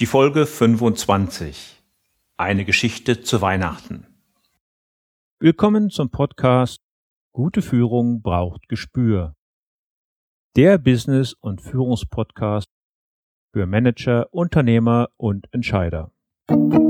Die Folge 25. Eine Geschichte zu Weihnachten. Willkommen zum Podcast Gute Führung braucht Gespür. Der Business- und Führungspodcast für Manager, Unternehmer und Entscheider. Hallo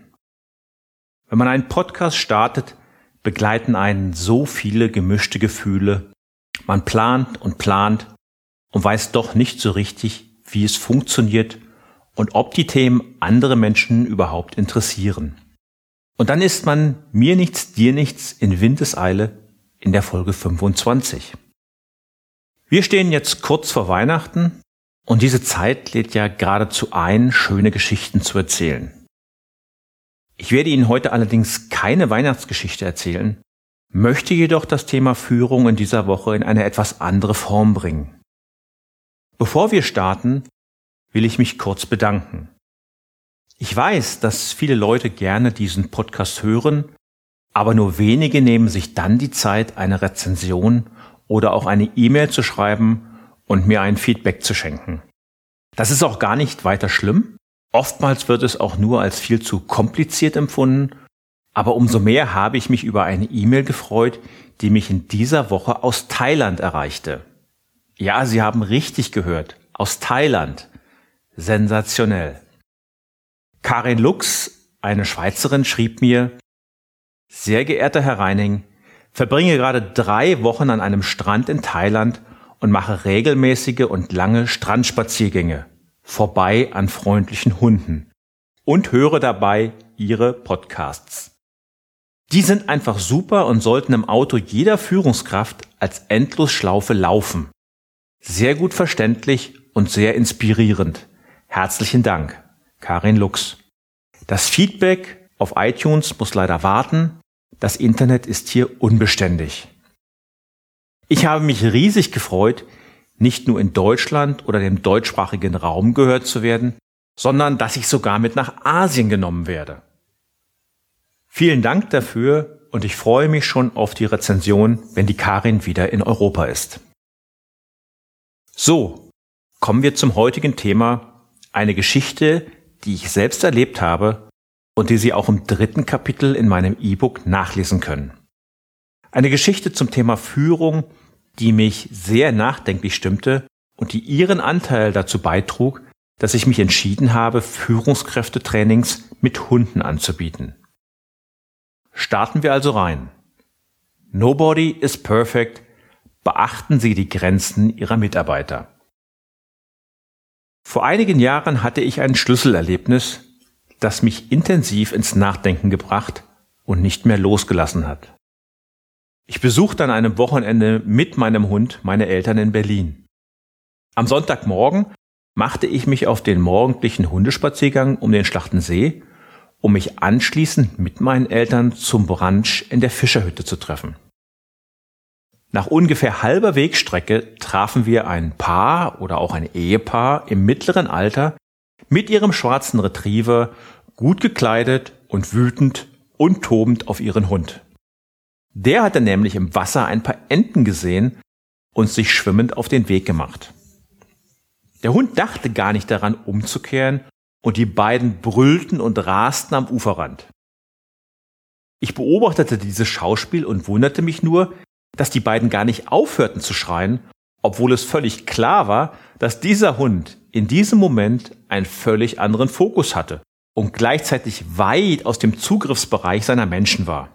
Wenn man einen Podcast startet, begleiten einen so viele gemischte Gefühle. Man plant und plant und weiß doch nicht so richtig, wie es funktioniert und ob die Themen andere Menschen überhaupt interessieren. Und dann ist man mir nichts, dir nichts in Windeseile in der Folge 25. Wir stehen jetzt kurz vor Weihnachten und diese Zeit lädt ja geradezu ein, schöne Geschichten zu erzählen. Ich werde Ihnen heute allerdings keine Weihnachtsgeschichte erzählen, möchte jedoch das Thema Führung in dieser Woche in eine etwas andere Form bringen. Bevor wir starten, will ich mich kurz bedanken. Ich weiß, dass viele Leute gerne diesen Podcast hören, aber nur wenige nehmen sich dann die Zeit, eine Rezension oder auch eine E-Mail zu schreiben und mir ein Feedback zu schenken. Das ist auch gar nicht weiter schlimm, Oftmals wird es auch nur als viel zu kompliziert empfunden, aber umso mehr habe ich mich über eine E-Mail gefreut, die mich in dieser Woche aus Thailand erreichte. Ja, Sie haben richtig gehört, aus Thailand. Sensationell. Karin Lux, eine Schweizerin, schrieb mir, sehr geehrter Herr Reining, verbringe gerade drei Wochen an einem Strand in Thailand und mache regelmäßige und lange Strandspaziergänge vorbei an freundlichen Hunden und höre dabei ihre Podcasts. Die sind einfach super und sollten im Auto jeder Führungskraft als Endlosschlaufe laufen. Sehr gut verständlich und sehr inspirierend. Herzlichen Dank, Karin Lux. Das Feedback auf iTunes muss leider warten. Das Internet ist hier unbeständig. Ich habe mich riesig gefreut, nicht nur in Deutschland oder dem deutschsprachigen Raum gehört zu werden, sondern dass ich sogar mit nach Asien genommen werde. Vielen Dank dafür und ich freue mich schon auf die Rezension, wenn die Karin wieder in Europa ist. So, kommen wir zum heutigen Thema, eine Geschichte, die ich selbst erlebt habe und die Sie auch im dritten Kapitel in meinem E-Book nachlesen können. Eine Geschichte zum Thema Führung die mich sehr nachdenklich stimmte und die ihren Anteil dazu beitrug, dass ich mich entschieden habe, Führungskräftetrainings mit Hunden anzubieten. Starten wir also rein. Nobody is perfect. Beachten Sie die Grenzen Ihrer Mitarbeiter. Vor einigen Jahren hatte ich ein Schlüsselerlebnis, das mich intensiv ins Nachdenken gebracht und nicht mehr losgelassen hat. Ich besuchte an einem Wochenende mit meinem Hund meine Eltern in Berlin. Am Sonntagmorgen machte ich mich auf den morgendlichen Hundespaziergang um den Schlachtensee, um mich anschließend mit meinen Eltern zum Brunch in der Fischerhütte zu treffen. Nach ungefähr halber Wegstrecke trafen wir ein Paar oder auch ein Ehepaar im mittleren Alter mit ihrem schwarzen Retriever, gut gekleidet und wütend und tobend auf ihren Hund. Der hatte nämlich im Wasser ein paar Enten gesehen und sich schwimmend auf den Weg gemacht. Der Hund dachte gar nicht daran, umzukehren, und die beiden brüllten und rasten am Uferrand. Ich beobachtete dieses Schauspiel und wunderte mich nur, dass die beiden gar nicht aufhörten zu schreien, obwohl es völlig klar war, dass dieser Hund in diesem Moment einen völlig anderen Fokus hatte und gleichzeitig weit aus dem Zugriffsbereich seiner Menschen war.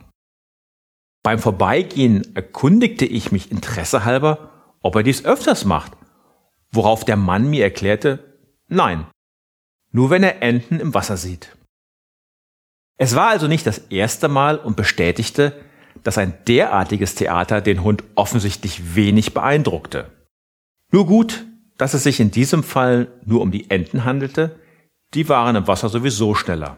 Beim Vorbeigehen erkundigte ich mich interessehalber, ob er dies öfters macht, worauf der Mann mir erklärte, nein, nur wenn er Enten im Wasser sieht. Es war also nicht das erste Mal und bestätigte, dass ein derartiges Theater den Hund offensichtlich wenig beeindruckte. Nur gut, dass es sich in diesem Fall nur um die Enten handelte, die waren im Wasser sowieso schneller.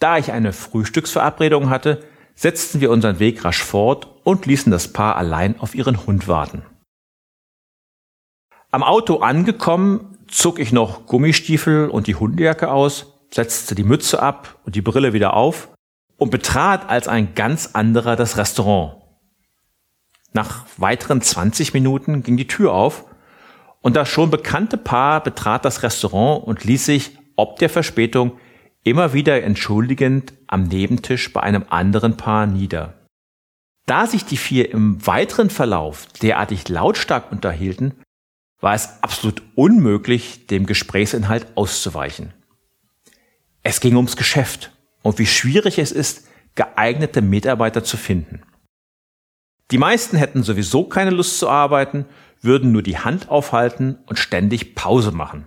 Da ich eine Frühstücksverabredung hatte, setzten wir unseren Weg rasch fort und ließen das Paar allein auf ihren Hund warten. Am Auto angekommen, zog ich noch Gummistiefel und die Hundejacke aus, setzte die Mütze ab und die Brille wieder auf und betrat als ein ganz anderer das Restaurant. Nach weiteren 20 Minuten ging die Tür auf und das schon bekannte Paar betrat das Restaurant und ließ sich, ob der Verspätung, immer wieder entschuldigend am Nebentisch bei einem anderen Paar nieder. Da sich die vier im weiteren Verlauf derartig lautstark unterhielten, war es absolut unmöglich, dem Gesprächsinhalt auszuweichen. Es ging ums Geschäft und wie schwierig es ist, geeignete Mitarbeiter zu finden. Die meisten hätten sowieso keine Lust zu arbeiten, würden nur die Hand aufhalten und ständig Pause machen.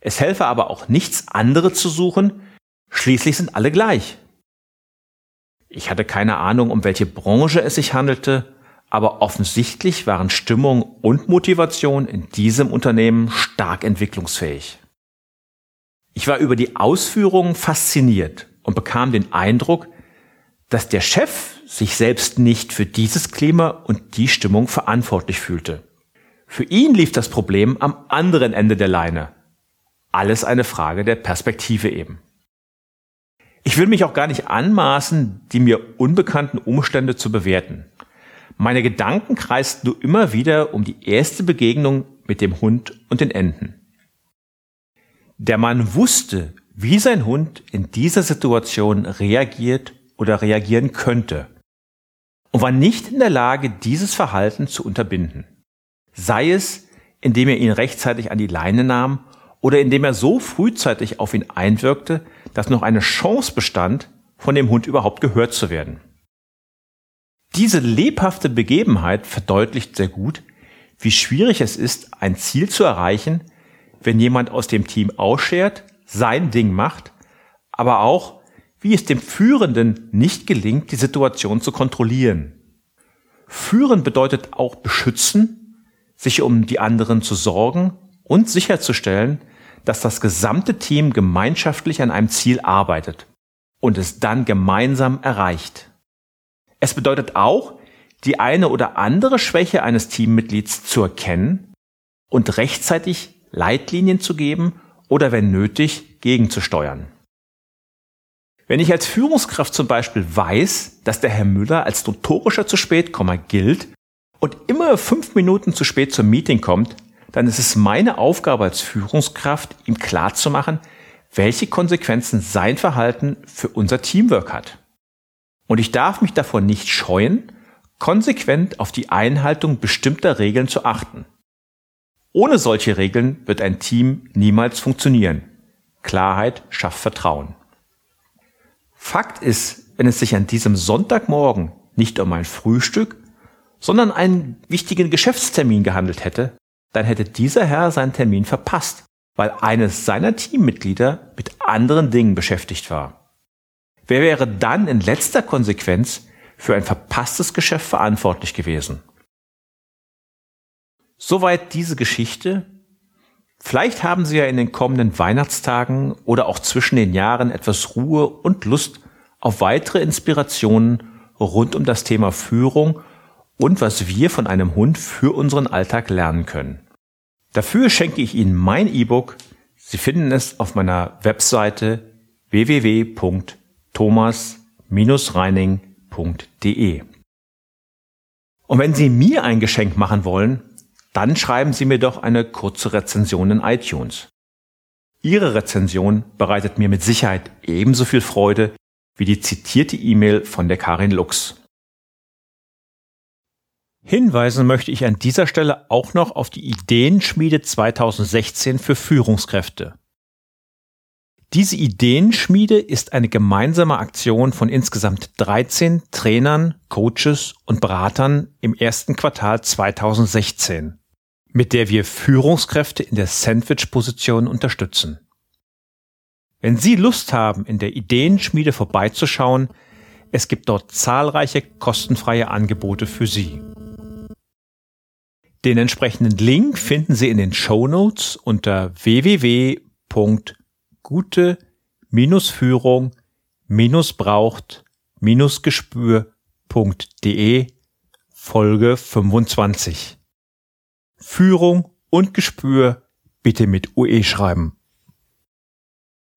Es helfe aber auch nichts andere zu suchen, schließlich sind alle gleich. Ich hatte keine Ahnung, um welche Branche es sich handelte, aber offensichtlich waren Stimmung und Motivation in diesem Unternehmen stark entwicklungsfähig. Ich war über die Ausführungen fasziniert und bekam den Eindruck, dass der Chef sich selbst nicht für dieses Klima und die Stimmung verantwortlich fühlte. Für ihn lief das Problem am anderen Ende der Leine. Alles eine Frage der Perspektive eben. Ich will mich auch gar nicht anmaßen, die mir unbekannten Umstände zu bewerten. Meine Gedanken kreisten nur immer wieder um die erste Begegnung mit dem Hund und den Enten. Der Mann wusste, wie sein Hund in dieser Situation reagiert oder reagieren könnte und war nicht in der Lage, dieses Verhalten zu unterbinden. Sei es, indem er ihn rechtzeitig an die Leine nahm oder indem er so frühzeitig auf ihn einwirkte, dass noch eine Chance bestand, von dem Hund überhaupt gehört zu werden. Diese lebhafte Begebenheit verdeutlicht sehr gut, wie schwierig es ist, ein Ziel zu erreichen, wenn jemand aus dem Team ausschert, sein Ding macht, aber auch, wie es dem Führenden nicht gelingt, die Situation zu kontrollieren. Führen bedeutet auch beschützen, sich um die anderen zu sorgen und sicherzustellen, dass das gesamte Team gemeinschaftlich an einem Ziel arbeitet und es dann gemeinsam erreicht. Es bedeutet auch, die eine oder andere Schwäche eines Teammitglieds zu erkennen und rechtzeitig Leitlinien zu geben oder wenn nötig gegenzusteuern. Wenn ich als Führungskraft zum Beispiel weiß, dass der Herr Müller als notorischer zu spät gilt und immer fünf Minuten zu spät zum Meeting kommt, dann ist es meine Aufgabe als Führungskraft, ihm klarzumachen, welche Konsequenzen sein Verhalten für unser Teamwork hat. Und ich darf mich davon nicht scheuen, konsequent auf die Einhaltung bestimmter Regeln zu achten. Ohne solche Regeln wird ein Team niemals funktionieren. Klarheit schafft Vertrauen. Fakt ist, wenn es sich an diesem Sonntagmorgen nicht um ein Frühstück, sondern einen wichtigen Geschäftstermin gehandelt hätte, dann hätte dieser Herr seinen Termin verpasst, weil eines seiner Teammitglieder mit anderen Dingen beschäftigt war. Wer wäre dann in letzter Konsequenz für ein verpasstes Geschäft verantwortlich gewesen? Soweit diese Geschichte. Vielleicht haben Sie ja in den kommenden Weihnachtstagen oder auch zwischen den Jahren etwas Ruhe und Lust auf weitere Inspirationen rund um das Thema Führung und was wir von einem Hund für unseren Alltag lernen können. Dafür schenke ich Ihnen mein E-Book. Sie finden es auf meiner Webseite www.thomas-reining.de. Und wenn Sie mir ein Geschenk machen wollen, dann schreiben Sie mir doch eine kurze Rezension in iTunes. Ihre Rezension bereitet mir mit Sicherheit ebenso viel Freude wie die zitierte E-Mail von der Karin Lux. Hinweisen möchte ich an dieser Stelle auch noch auf die Ideenschmiede 2016 für Führungskräfte. Diese Ideenschmiede ist eine gemeinsame Aktion von insgesamt 13 Trainern, Coaches und Beratern im ersten Quartal 2016, mit der wir Führungskräfte in der Sandwich-Position unterstützen. Wenn Sie Lust haben, in der Ideenschmiede vorbeizuschauen, es gibt dort zahlreiche kostenfreie Angebote für Sie. Den entsprechenden Link finden Sie in den Show Notes unter www.gute-führung-braucht-gespür.de Folge 25. Führung und Gespür bitte mit UE schreiben.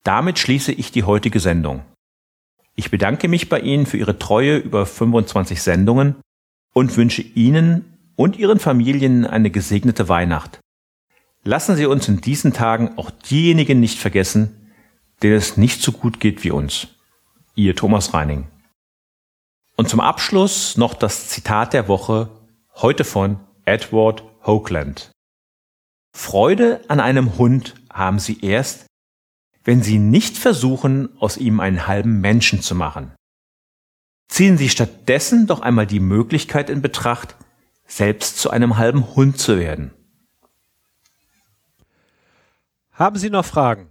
Damit schließe ich die heutige Sendung. Ich bedanke mich bei Ihnen für Ihre Treue über 25 Sendungen und wünsche Ihnen und Ihren Familien eine gesegnete Weihnacht. Lassen Sie uns in diesen Tagen auch diejenigen nicht vergessen, denen es nicht so gut geht wie uns. Ihr Thomas Reining. Und zum Abschluss noch das Zitat der Woche, heute von Edward Hoagland. Freude an einem Hund haben Sie erst, wenn Sie nicht versuchen, aus ihm einen halben Menschen zu machen. Ziehen Sie stattdessen doch einmal die Möglichkeit in Betracht, selbst zu einem halben Hund zu werden. Haben Sie noch Fragen?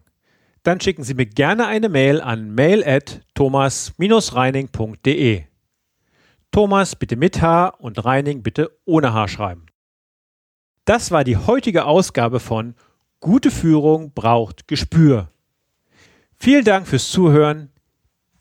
Dann schicken Sie mir gerne eine Mail an mail at thomas-reining.de. Thomas bitte mit H und Reining bitte ohne H schreiben. Das war die heutige Ausgabe von Gute Führung braucht Gespür. Vielen Dank fürs Zuhören.